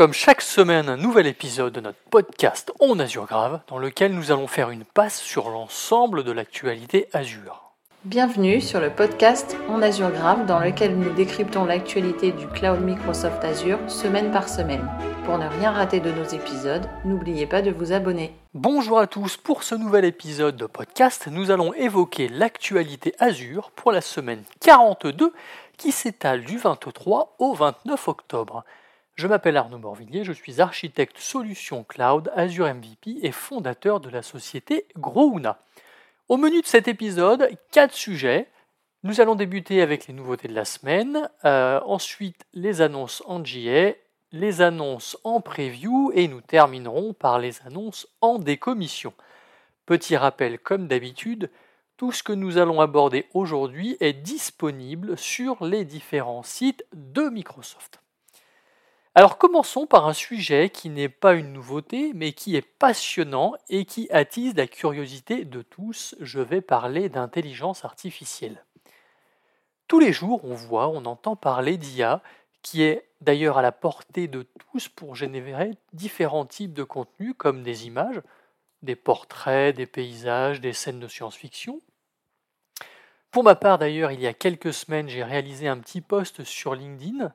comme chaque semaine un nouvel épisode de notre podcast On Azure Grave, dans lequel nous allons faire une passe sur l'ensemble de l'actualité Azure. Bienvenue sur le podcast On Azure Grave, dans lequel nous décryptons l'actualité du cloud Microsoft Azure semaine par semaine. Pour ne rien rater de nos épisodes, n'oubliez pas de vous abonner. Bonjour à tous, pour ce nouvel épisode de podcast, nous allons évoquer l'actualité Azure pour la semaine 42 qui s'étale du 23 au 29 octobre. Je m'appelle Arnaud Morvillier, je suis architecte solution cloud Azure MVP et fondateur de la société Grouna. Au menu de cet épisode, quatre sujets. Nous allons débuter avec les nouveautés de la semaine, euh, ensuite les annonces en GA, les annonces en preview et nous terminerons par les annonces en décommission. Petit rappel comme d'habitude, tout ce que nous allons aborder aujourd'hui est disponible sur les différents sites de Microsoft. Alors commençons par un sujet qui n'est pas une nouveauté, mais qui est passionnant et qui attise la curiosité de tous. Je vais parler d'intelligence artificielle. Tous les jours, on voit, on entend parler d'IA, qui est d'ailleurs à la portée de tous pour générer différents types de contenus, comme des images, des portraits, des paysages, des scènes de science-fiction. Pour ma part, d'ailleurs, il y a quelques semaines, j'ai réalisé un petit post sur LinkedIn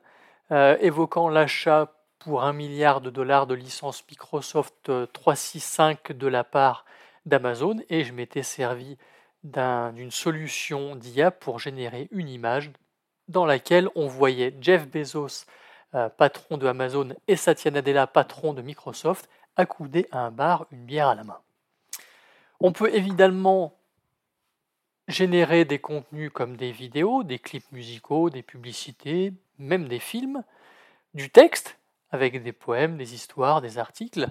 euh, évoquant l'achat pour un milliard de dollars de licence Microsoft 365 euh, de la part d'Amazon et je m'étais servi d'une solution d'IA pour générer une image dans laquelle on voyait Jeff Bezos, euh, patron de Amazon, et Satya Nadella, patron de Microsoft, accoudés à un bar, une bière à la main. On peut évidemment générer des contenus comme des vidéos, des clips musicaux, des publicités, même des films, du texte, avec des poèmes, des histoires, des articles,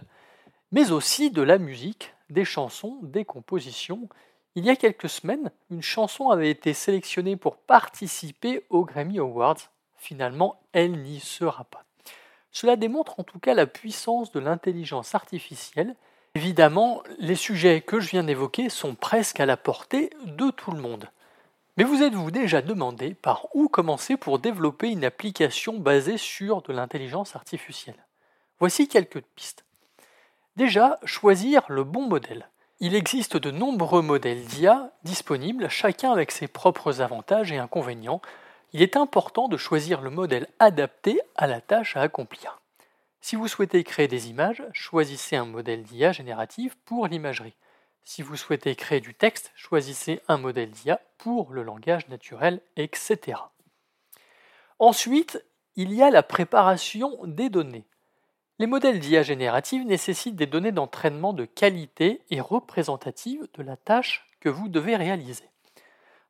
mais aussi de la musique, des chansons, des compositions. Il y a quelques semaines, une chanson avait été sélectionnée pour participer aux Grammy Awards. Finalement, elle n'y sera pas. Cela démontre en tout cas la puissance de l'intelligence artificielle. Évidemment, les sujets que je viens d'évoquer sont presque à la portée de tout le monde. Mais vous êtes-vous déjà demandé par où commencer pour développer une application basée sur de l'intelligence artificielle? Voici quelques pistes. Déjà, choisir le bon modèle. Il existe de nombreux modèles d'IA disponibles, chacun avec ses propres avantages et inconvénients. Il est important de choisir le modèle adapté à la tâche à accomplir. Si vous souhaitez créer des images, choisissez un modèle d'IA générative pour l'imagerie. Si vous souhaitez créer du texte, choisissez un modèle d'IA pour le langage naturel, etc. Ensuite, il y a la préparation des données. Les modèles d'IA générative nécessitent des données d'entraînement de qualité et représentatives de la tâche que vous devez réaliser.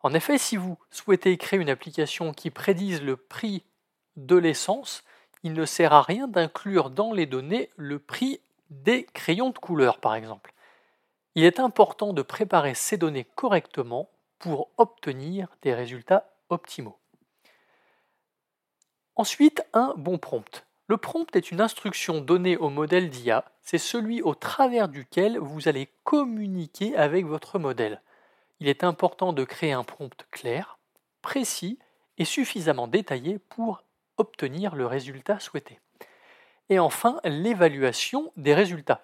En effet, si vous souhaitez créer une application qui prédise le prix de l'essence, il ne sert à rien d'inclure dans les données le prix des crayons de couleur, par exemple. Il est important de préparer ces données correctement pour obtenir des résultats optimaux. Ensuite, un bon prompt. Le prompt est une instruction donnée au modèle d'IA, c'est celui au travers duquel vous allez communiquer avec votre modèle. Il est important de créer un prompt clair, précis et suffisamment détaillé pour obtenir le résultat souhaité. Et enfin, l'évaluation des résultats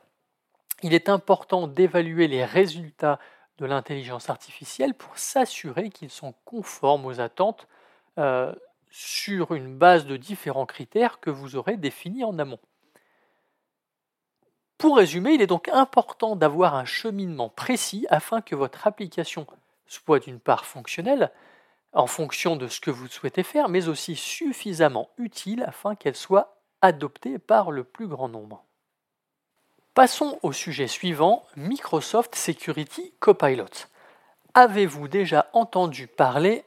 il est important d'évaluer les résultats de l'intelligence artificielle pour s'assurer qu'ils sont conformes aux attentes euh, sur une base de différents critères que vous aurez définis en amont. Pour résumer, il est donc important d'avoir un cheminement précis afin que votre application soit d'une part fonctionnelle, en fonction de ce que vous souhaitez faire, mais aussi suffisamment utile afin qu'elle soit adoptée par le plus grand nombre. Passons au sujet suivant, Microsoft Security Copilot. Avez-vous déjà entendu parler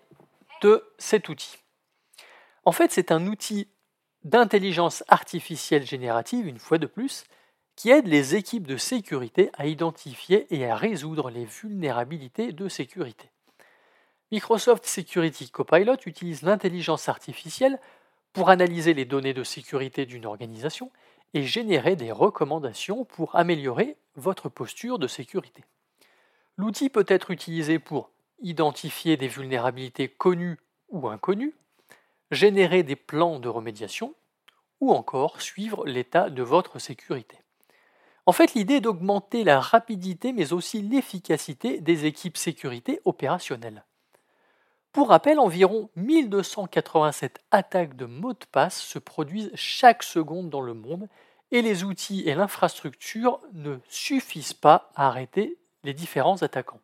de cet outil? En fait, c'est un outil d'intelligence artificielle générative, une fois de plus, qui aide les équipes de sécurité à identifier et à résoudre les vulnérabilités de sécurité. Microsoft Security Copilot utilise l'intelligence artificielle pour analyser les données de sécurité d'une organisation et générer des recommandations pour améliorer votre posture de sécurité. L'outil peut être utilisé pour identifier des vulnérabilités connues ou inconnues, générer des plans de remédiation ou encore suivre l'état de votre sécurité. En fait, l'idée est d'augmenter la rapidité mais aussi l'efficacité des équipes sécurité opérationnelles. Pour rappel, environ 1287 attaques de mots de passe se produisent chaque seconde dans le monde et les outils et l'infrastructure ne suffisent pas à arrêter les différents attaquants.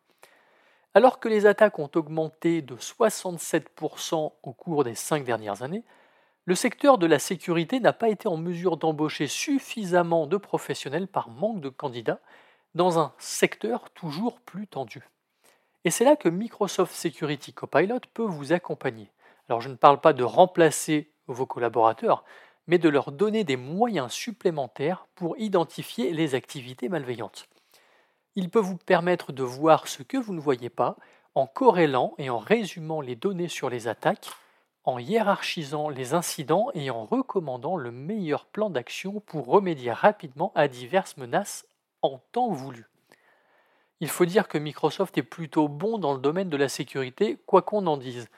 Alors que les attaques ont augmenté de 67% au cours des cinq dernières années, le secteur de la sécurité n'a pas été en mesure d'embaucher suffisamment de professionnels par manque de candidats dans un secteur toujours plus tendu. Et c'est là que Microsoft Security Copilot peut vous accompagner. Alors je ne parle pas de remplacer vos collaborateurs, mais de leur donner des moyens supplémentaires pour identifier les activités malveillantes. Il peut vous permettre de voir ce que vous ne voyez pas en corrélant et en résumant les données sur les attaques, en hiérarchisant les incidents et en recommandant le meilleur plan d'action pour remédier rapidement à diverses menaces en temps voulu. Il faut dire que Microsoft est plutôt bon dans le domaine de la sécurité, quoi qu'on en dise.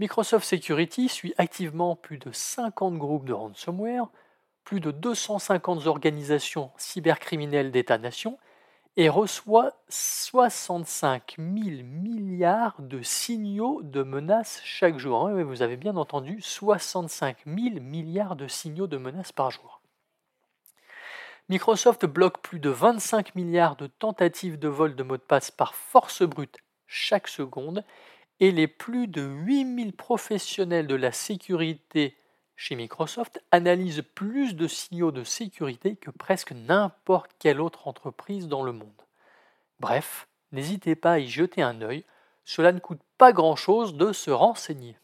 Microsoft Security suit activement plus de 50 groupes de ransomware, plus de 250 organisations cybercriminelles d'État-nation et reçoit 65 000 milliards de signaux de menaces chaque jour. vous avez bien entendu, 65 000 milliards de signaux de menaces par jour. Microsoft bloque plus de 25 milliards de tentatives de vol de mots de passe par force brute chaque seconde et les plus de 8000 professionnels de la sécurité chez Microsoft analysent plus de signaux de sécurité que presque n'importe quelle autre entreprise dans le monde. Bref, n'hésitez pas à y jeter un œil, cela ne coûte pas grand-chose de se renseigner.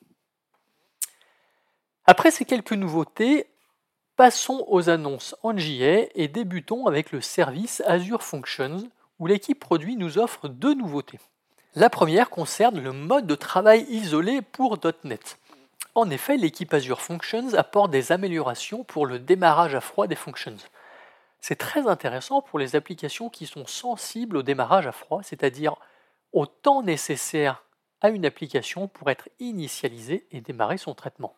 Après ces quelques nouveautés, Passons aux annonces en JA et débutons avec le service Azure Functions où l'équipe produit nous offre deux nouveautés. La première concerne le mode de travail isolé pour .NET. En effet, l'équipe Azure Functions apporte des améliorations pour le démarrage à froid des functions. C'est très intéressant pour les applications qui sont sensibles au démarrage à froid, c'est-à-dire au temps nécessaire à une application pour être initialisée et démarrer son traitement.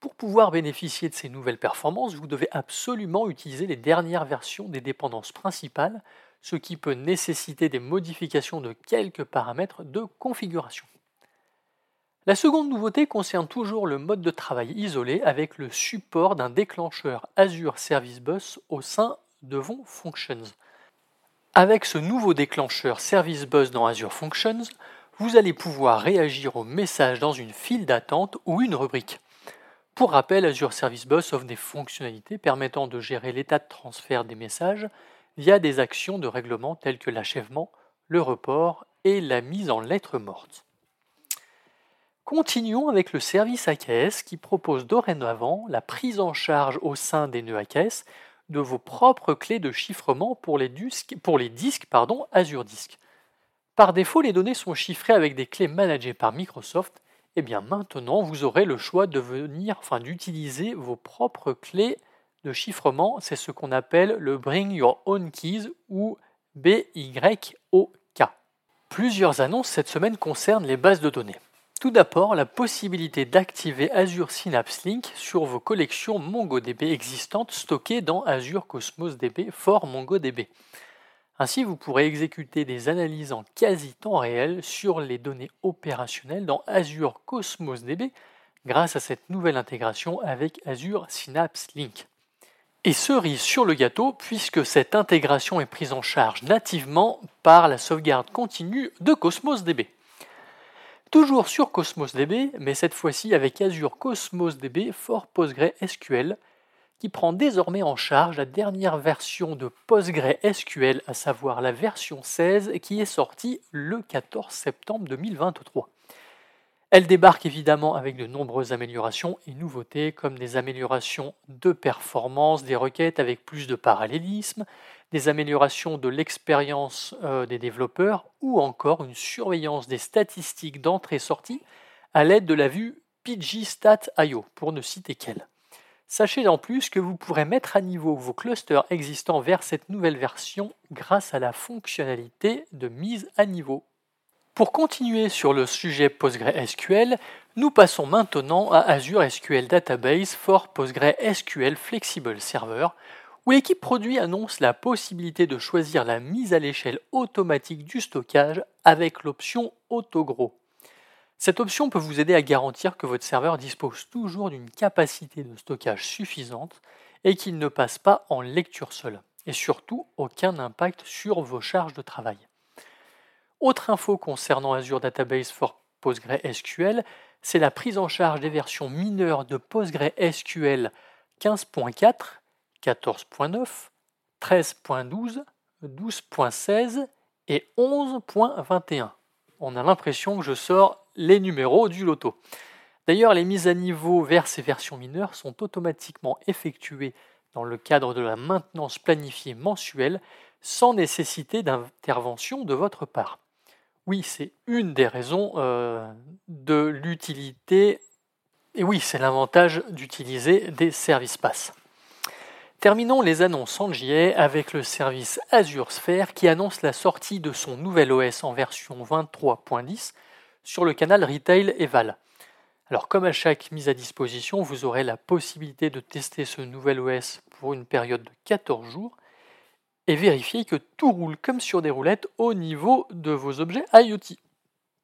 Pour pouvoir bénéficier de ces nouvelles performances, vous devez absolument utiliser les dernières versions des dépendances principales, ce qui peut nécessiter des modifications de quelques paramètres de configuration. La seconde nouveauté concerne toujours le mode de travail isolé avec le support d'un déclencheur Azure Service Bus au sein de vos Functions. Avec ce nouveau déclencheur Service Bus dans Azure Functions, vous allez pouvoir réagir aux messages dans une file d'attente ou une rubrique. Pour rappel, Azure Service Bus offre des fonctionnalités permettant de gérer l'état de transfert des messages via des actions de règlement telles que l'achèvement, le report et la mise en lettres mortes. Continuons avec le service AKS qui propose dorénavant la prise en charge au sein des nœuds AKS de vos propres clés de chiffrement pour les disques, Azure Disk. Par défaut, les données sont chiffrées avec des clés managées par Microsoft eh bien maintenant vous aurez le choix d'utiliser vos propres clés de chiffrement. C'est ce qu'on appelle le Bring Your Own Keys ou BYOK. Plusieurs annonces cette semaine concernent les bases de données. Tout d'abord, la possibilité d'activer Azure Synapse Link sur vos collections MongoDB existantes stockées dans Azure Cosmos DB for MongoDB. Ainsi, vous pourrez exécuter des analyses en quasi temps réel sur les données opérationnelles dans Azure Cosmos DB grâce à cette nouvelle intégration avec Azure Synapse Link. Et cerise sur le gâteau, puisque cette intégration est prise en charge nativement par la sauvegarde continue de Cosmos DB. Toujours sur Cosmos DB, mais cette fois-ci avec Azure Cosmos DB for PostgreSQL, qui prend désormais en charge la dernière version de PostgreSQL, à savoir la version 16 qui est sortie le 14 septembre 2023. Elle débarque évidemment avec de nombreuses améliorations et nouveautés comme des améliorations de performance des requêtes avec plus de parallélisme, des améliorations de l'expérience euh, des développeurs ou encore une surveillance des statistiques d'entrée-sortie à l'aide de la vue PGStat.io pour ne citer qu'elle. Sachez en plus que vous pourrez mettre à niveau vos clusters existants vers cette nouvelle version grâce à la fonctionnalité de mise à niveau. Pour continuer sur le sujet PostgreSQL, nous passons maintenant à Azure SQL Database for PostgreSQL Flexible Server, où l'équipe produit annonce la possibilité de choisir la mise à l'échelle automatique du stockage avec l'option AutoGrow. Cette option peut vous aider à garantir que votre serveur dispose toujours d'une capacité de stockage suffisante et qu'il ne passe pas en lecture seule, et surtout aucun impact sur vos charges de travail. Autre info concernant Azure Database for PostgreSQL, c'est la prise en charge des versions mineures de PostgreSQL 15.4 14.9, 13.12, 12.16 et 11.21. On a l'impression que je sors les numéros du loto. D'ailleurs, les mises à niveau vers ces versions mineures sont automatiquement effectuées dans le cadre de la maintenance planifiée mensuelle sans nécessité d'intervention de votre part. Oui, c'est une des raisons euh, de l'utilité, et oui, c'est l'avantage d'utiliser des services pass. Terminons les annonces en JA avec le service Azure Sphere qui annonce la sortie de son nouvel OS en version 23.10 sur le canal Retail Eval. Alors comme à chaque mise à disposition, vous aurez la possibilité de tester ce nouvel OS pour une période de 14 jours et vérifier que tout roule comme sur des roulettes au niveau de vos objets IoT.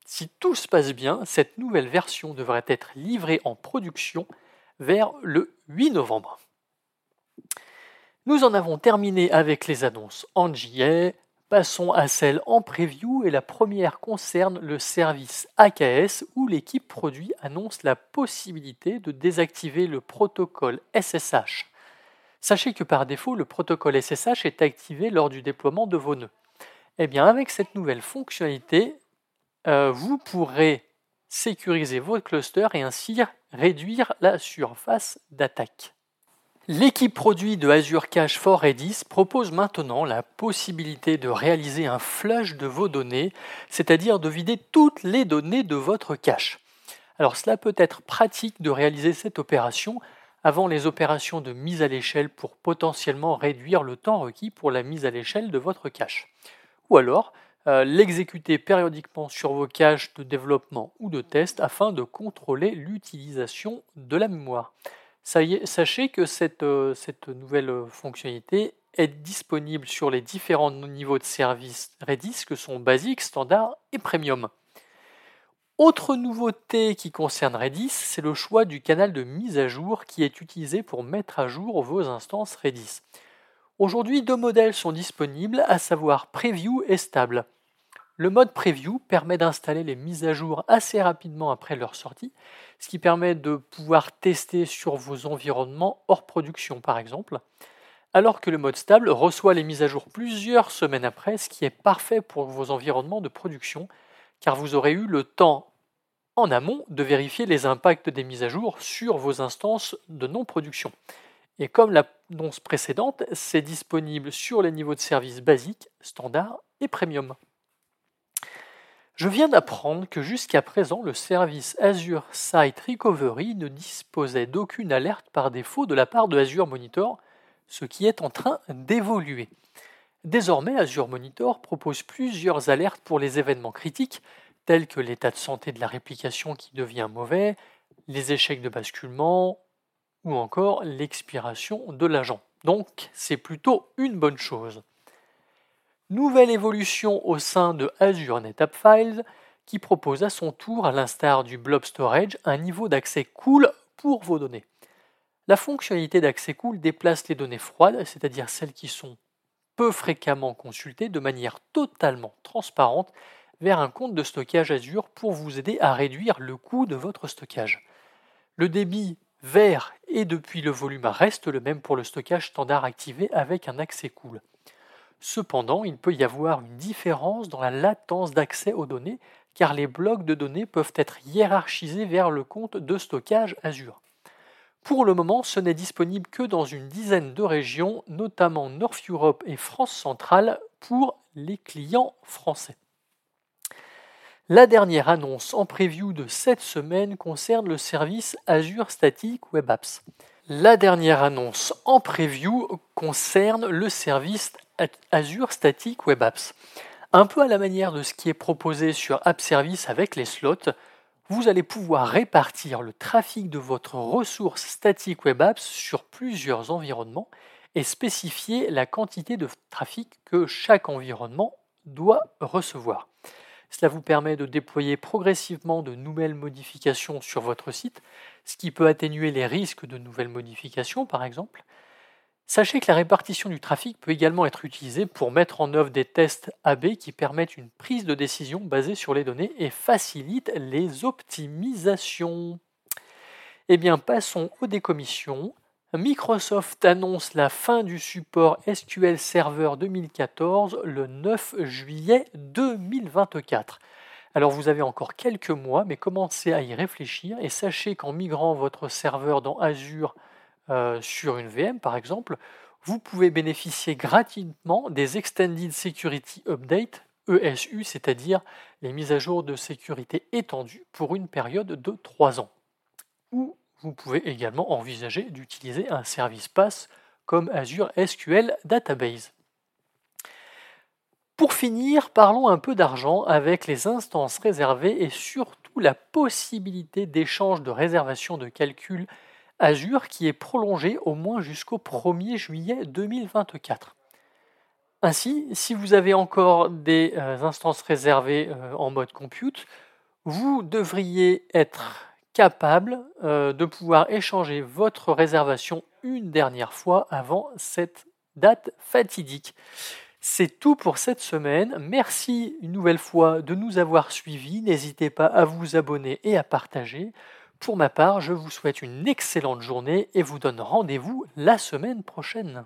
Si tout se passe bien, cette nouvelle version devrait être livrée en production vers le 8 novembre. Nous en avons terminé avec les annonces en JA. Passons à celles en preview et la première concerne le service AKS où l'équipe produit annonce la possibilité de désactiver le protocole SSH. Sachez que par défaut, le protocole SSH est activé lors du déploiement de vos nœuds. Eh bien, avec cette nouvelle fonctionnalité, euh, vous pourrez sécuriser votre cluster et ainsi réduire la surface d'attaque. L'équipe produit de Azure Cache for Redis propose maintenant la possibilité de réaliser un flush de vos données, c'est-à-dire de vider toutes les données de votre cache. Alors cela peut être pratique de réaliser cette opération avant les opérations de mise à l'échelle pour potentiellement réduire le temps requis pour la mise à l'échelle de votre cache. Ou alors euh, l'exécuter périodiquement sur vos caches de développement ou de test afin de contrôler l'utilisation de la mémoire sachez que euh, cette, nouvelle euh, fonctionnalité est disponible sur les différents niveaux de service Redis que sont basique, standard et premium. Autre nouveauté qui concerne Redis, c'est le choix du canal de mise à jour qui est utilisé pour mettre à jour vos instances Redis. Aujourd'hui, deux modèles sont disponibles, à savoir Preview et Stable. Le mode Preview permet d'installer les mises à jour assez rapidement après leur sortie, ce qui permet de pouvoir tester sur vos environnements hors production par exemple, alors que le mode stable reçoit les mises à jour plusieurs semaines après, ce qui est parfait pour vos environnements de production, car vous aurez eu le temps en amont de vérifier les impacts des mises à jour sur vos instances de non-production. Et comme l'annonce précédente, c'est disponible sur les niveaux de service basiques, standard et premium. Je viens d'apprendre que jusqu'à présent, le service Azure Site Recovery ne disposait d'aucune alerte par défaut de la part de Azure Monitor, ce qui est en train d'évoluer. Désormais, Azure Monitor propose plusieurs alertes pour les événements critiques, tels que l'état de santé de la réplication qui devient mauvais, les échecs de basculement ou encore l'expiration de l'agent. Donc, c'est plutôt une bonne chose. Nouvelle évolution au sein de Azure NetApp Files qui propose à son tour, à l'instar du Blob Storage, un niveau d'accès cool pour vos données. La fonctionnalité d'accès cool déplace les données froides, c'est-à-dire celles qui sont peu fréquemment consultées, de manière totalement transparente vers un compte de stockage Azure pour vous aider à réduire le coût de votre stockage. Le débit vers et depuis le volume reste le même pour le stockage standard activé avec un accès cool. Cependant, il peut y avoir une différence dans la latence d'accès aux données, car les blocs de données peuvent être hiérarchisés vers le compte de stockage Azure. Pour le moment, ce n'est disponible que dans une dizaine de régions, notamment North Europe et France centrale, pour les clients français. La dernière annonce en preview de cette semaine concerne le service Azure Static Web Apps. La dernière annonce en preview concerne le service Azure Static Web Apps. Un peu à la manière de ce qui est proposé sur App Service avec les slots, vous allez pouvoir répartir le trafic de votre ressource statique Web Apps sur plusieurs environnements et spécifier la quantité de trafic que chaque environnement doit recevoir. Cela vous permet de déployer progressivement de nouvelles modifications sur votre site, ce qui peut atténuer les risques de nouvelles modifications par exemple. Sachez que la répartition du trafic peut également être utilisée pour mettre en œuvre des tests AB qui permettent une prise de décision basée sur les données et facilitent les optimisations. Eh bien, passons aux décommissions. Microsoft annonce la fin du support SQL Server 2014 le 9 juillet 2024. Alors vous avez encore quelques mois, mais commencez à y réfléchir et sachez qu'en migrant votre serveur dans Azure euh, sur une VM par exemple, vous pouvez bénéficier gratuitement des Extended Security Update, ESU, c'est-à-dire les mises à jour de sécurité étendues pour une période de 3 ans. Ou vous pouvez également envisager d'utiliser un service pass comme Azure SQL Database. Pour finir, parlons un peu d'argent avec les instances réservées et surtout la possibilité d'échange de réservation de calcul Azure qui est prolongée au moins jusqu'au 1er juillet 2024. Ainsi, si vous avez encore des euh, instances réservées euh, en mode compute, vous devriez être capable euh, de pouvoir échanger votre réservation une dernière fois avant cette date fatidique. C'est tout pour cette semaine. Merci une nouvelle fois de nous avoir suivis. N'hésitez pas à vous abonner et à partager. Pour ma part, je vous souhaite une excellente journée et vous donne rendez-vous la semaine prochaine.